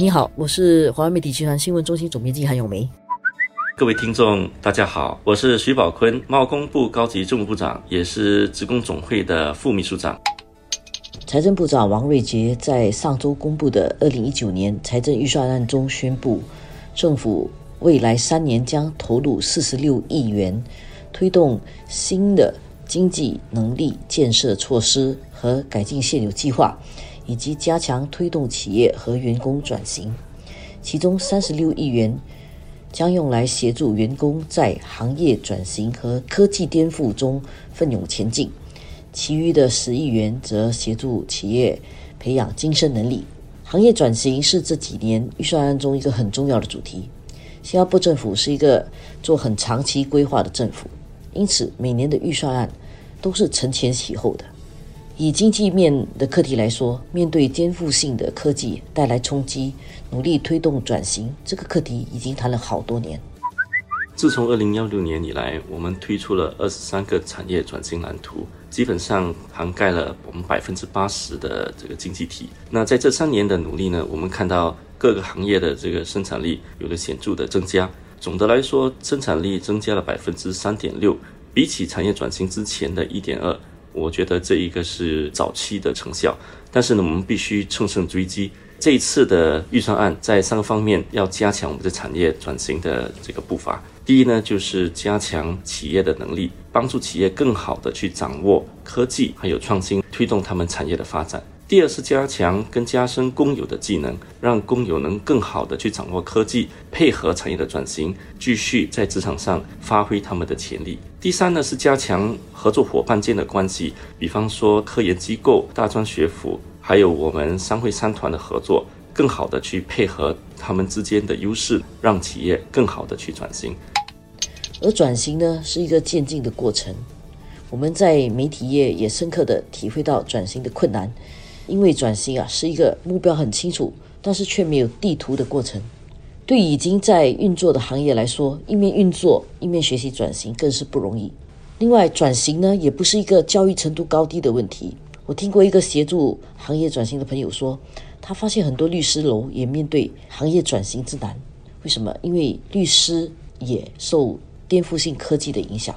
你好，我是华为媒体集团新闻中心总编辑韩永梅。各位听众，大家好，我是徐宝坤，贸工部高级政务部长，也是职工总会的副秘书长。财政部长王瑞杰在上周公布的二零一九年财政预算案中宣布，政府未来三年将投入四十六亿元，推动新的经济能力建设措施和改进现有计划。以及加强推动企业和员工转型，其中三十六亿元将用来协助员工在行业转型和科技颠覆中奋勇前进，其余的十亿元则协助企业培养精神能力。行业转型是这几年预算案中一个很重要的主题。新加坡政府是一个做很长期规划的政府，因此每年的预算案都是承前启后的。以经济面的课题来说，面对颠覆性的科技带来冲击，努力推动转型，这个课题已经谈了好多年。自从二零幺六年以来，我们推出了二十三个产业转型蓝图，基本上涵盖了我们百分之八十的这个经济体。那在这三年的努力呢，我们看到各个行业的这个生产力有了显著的增加。总的来说，生产力增加了百分之三点六，比起产业转型之前的一点二。我觉得这一个是早期的成效，但是呢，我们必须乘胜追击。这一次的预算案在三个方面要加强我们的产业转型的这个步伐。第一呢，就是加强企业的能力，帮助企业更好的去掌握科技还有创新，推动他们产业的发展。第二是加强跟加深工友的技能，让工友能更好的去掌握科技，配合产业的转型，继续在职场上发挥他们的潜力。第三呢是加强合作伙伴间的关系，比方说科研机构、大专学府，还有我们商会三团的合作，更好的去配合他们之间的优势，让企业更好的去转型。而转型呢是一个渐进的过程，我们在媒体业也深刻的体会到转型的困难。因为转型啊是一个目标很清楚，但是却没有地图的过程。对已经在运作的行业来说，一面运作一面学习转型更是不容易。另外，转型呢也不是一个教育程度高低的问题。我听过一个协助行业转型的朋友说，他发现很多律师楼也面对行业转型之难。为什么？因为律师也受颠覆性科技的影响，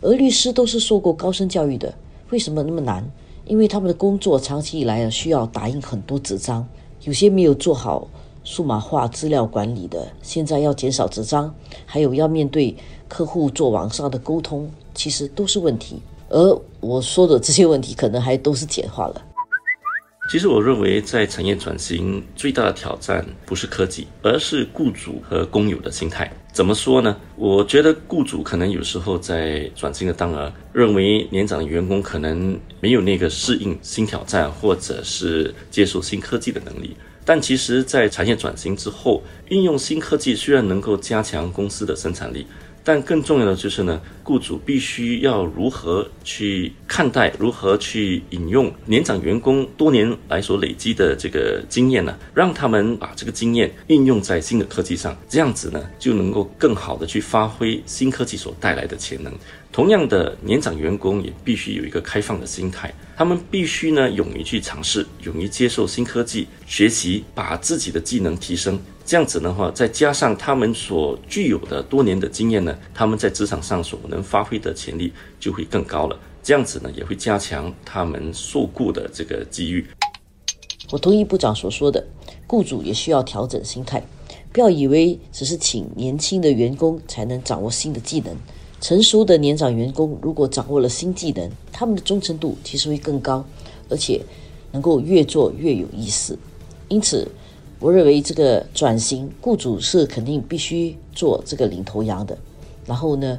而律师都是受过高深教育的，为什么那么难？因为他们的工作长期以来啊，需要打印很多纸张，有些没有做好数码化资料管理的，现在要减少纸张，还有要面对客户做网上的沟通，其实都是问题。而我说的这些问题，可能还都是简化了。其实我认为，在产业转型最大的挑战不是科技，而是雇主和工友的心态。怎么说呢？我觉得雇主可能有时候在转型的当儿，认为年长的员工可能没有那个适应新挑战或者是接受新科技的能力。但其实，在产业转型之后，运用新科技虽然能够加强公司的生产力。但更重要的就是呢，雇主必须要如何去看待，如何去引用年长员工多年来所累积的这个经验呢？让他们把这个经验运用在新的科技上，这样子呢，就能够更好的去发挥新科技所带来的潜能。同样的，年长员工也必须有一个开放的心态，他们必须呢，勇于去尝试，勇于接受新科技，学习，把自己的技能提升。这样子的话，再加上他们所具有的多年的经验呢，他们在职场上所能发挥的潜力就会更高了。这样子呢，也会加强他们受雇的这个机遇。我同意部长所说的，雇主也需要调整心态，不要以为只是请年轻的员工才能掌握新的技能。成熟的年长员工如果掌握了新技能，他们的忠诚度其实会更高，而且能够越做越有意思。因此。我认为这个转型，雇主是肯定必须做这个领头羊的。然后呢，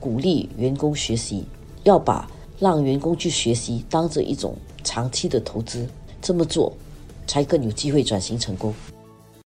鼓励员工学习，要把让员工去学习当着一种长期的投资，这么做才更有机会转型成功。